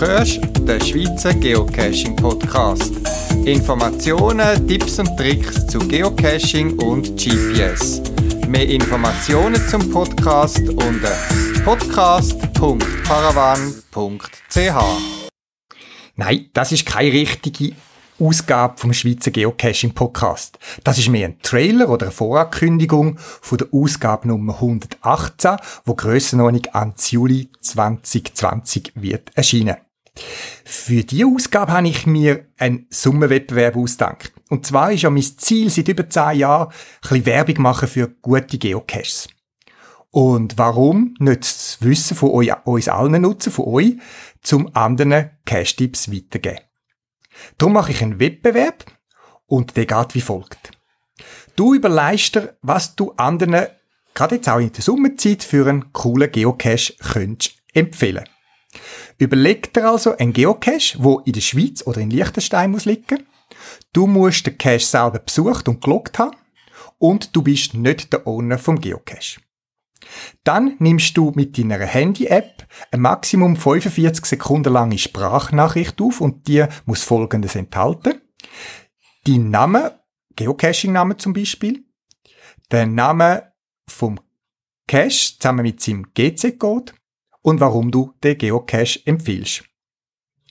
hörst den Schweizer Geocaching Podcast. Informationen, Tipps und Tricks zu Geocaching und GPS. Mehr Informationen zum Podcast unter podcast.paravan.ch. Nein, das ist keine richtige Ausgabe vom Schweizer Geocaching Podcast. Das ist mehr ein Trailer oder eine Vorankündigung von der Ausgabe Nummer 118, wo Grössenordnung an Juli 2020 wird erscheinen. Für diese Ausgabe habe ich mir einen Summenwettbewerb ausgedacht. Und zwar ist ja mein Ziel seit über 10 Jahren, ein bisschen Werbung machen für gute Geocaches. Und warum nicht das Wissen von euch, uns allen nutzen, von euch, zum anderen Cache-Tipps weitergeben? Darum mache ich einen Wettbewerb und der geht wie folgt. Du überlegst dir, was du anderen, gerade jetzt auch in der Sommerzeit, für einen coolen Geocache könntest empfehlen. Überleg dir also einen Geocache, wo in der Schweiz oder in Liechtenstein muss liegen. Du musst den Cache selber besucht und geloggt haben und du bist nicht der Owner vom Geocache. Dann nimmst du mit deiner Handy-App eine Maximum 45 Sekunden lange Sprachnachricht auf und die muss folgendes enthalten. Dein Name, Geocaching-Name zum Beispiel, der Name vom Cache zusammen mit seinem GC-Code und warum du den Geocache empfiehlst.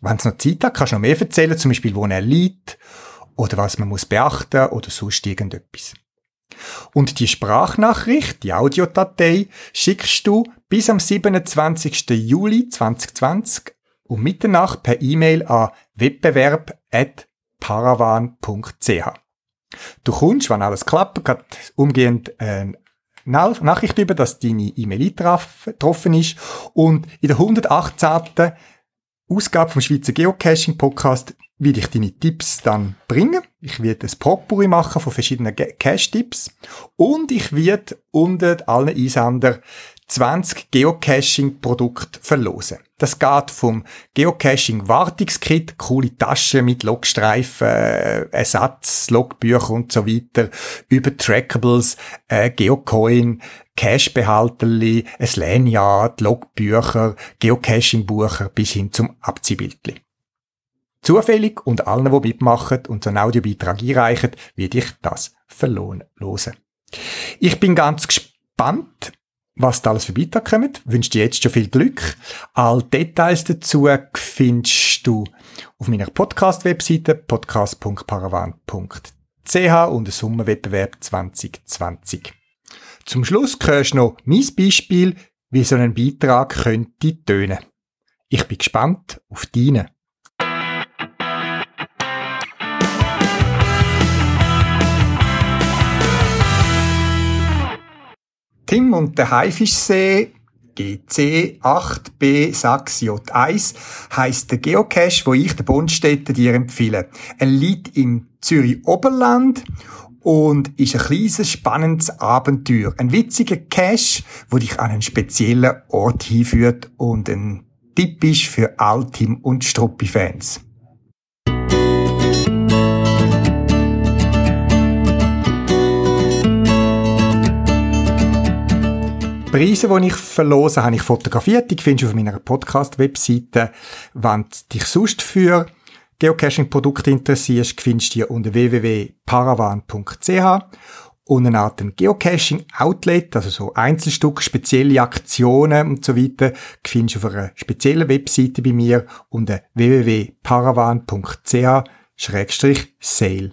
Wenn es noch Zeit hat, kannst du noch mehr erzählen, zum Beispiel, wo er liegt oder was man muss beachten oder sonst irgendetwas. Und die Sprachnachricht, die Audiodatei, schickst du bis am 27. Juli 2020 um Mitternacht per E-Mail an wettbewerb.paravan.ch. Du kommst, wenn alles klappt, umgehend eine Nachricht über, dass deine E-Mail eingetroffen ist und in der 118. Ausgabe vom Schweizer Geocaching Podcast werde ich deine Tipps dann bringen. Ich werde ein Potpourri machen von verschiedenen Cache-Tipps und ich werde unter allen Einsendern 20 Geocaching-Produkte verlosen. Das geht vom Geocaching-Wartungskit, coole Taschen mit Logstreifen, äh, Ersatz, Logbücher und so weiter, über Trackables, äh, Geocoin, Cache-Behalterli, ein Lanyard, Logbücher, Geocaching-Bucher bis hin zum Abziehbildli. Zufällig und allen, die mitmachen und so einen Audiobeitrag einreichen, werde ich das verlosen. Ich bin ganz gespannt, was da alles für Beiträge kommen. Wünsche dir jetzt schon viel Glück. All Details dazu findest du auf meiner Podcast-Webseite podcast.paravan.ch und Summenwettbewerb 2020. Zum Schluss hörst du noch mein Beispiel, wie so ein Beitrag könnte tönen. Ich bin gespannt auf deinen. Tim und der Haifischsee GC8B6J1 heisst der Geocache, wo ich der Bundstätte dir empfehle. Er liegt im Zürich Oberland und ist ein kleines, spannendes Abenteuer. Ein witziger Cache, wo dich an einen speziellen Ort hinführt und ein ist für Altim- und Struppi-Fans. Preise, die ich verlose, habe ich fotografiert. Die findest du auf meiner Podcast-Webseite. Wenn du dich sonst für Geocaching-Produkte interessierst, findest du die unter www.paravan.ch und eine Art Geocaching-Outlet, also so Einzelstück, spezielle Aktionen und so weiter, findest du auf einer speziellen Webseite bei mir unter www.paravan.ch-sale.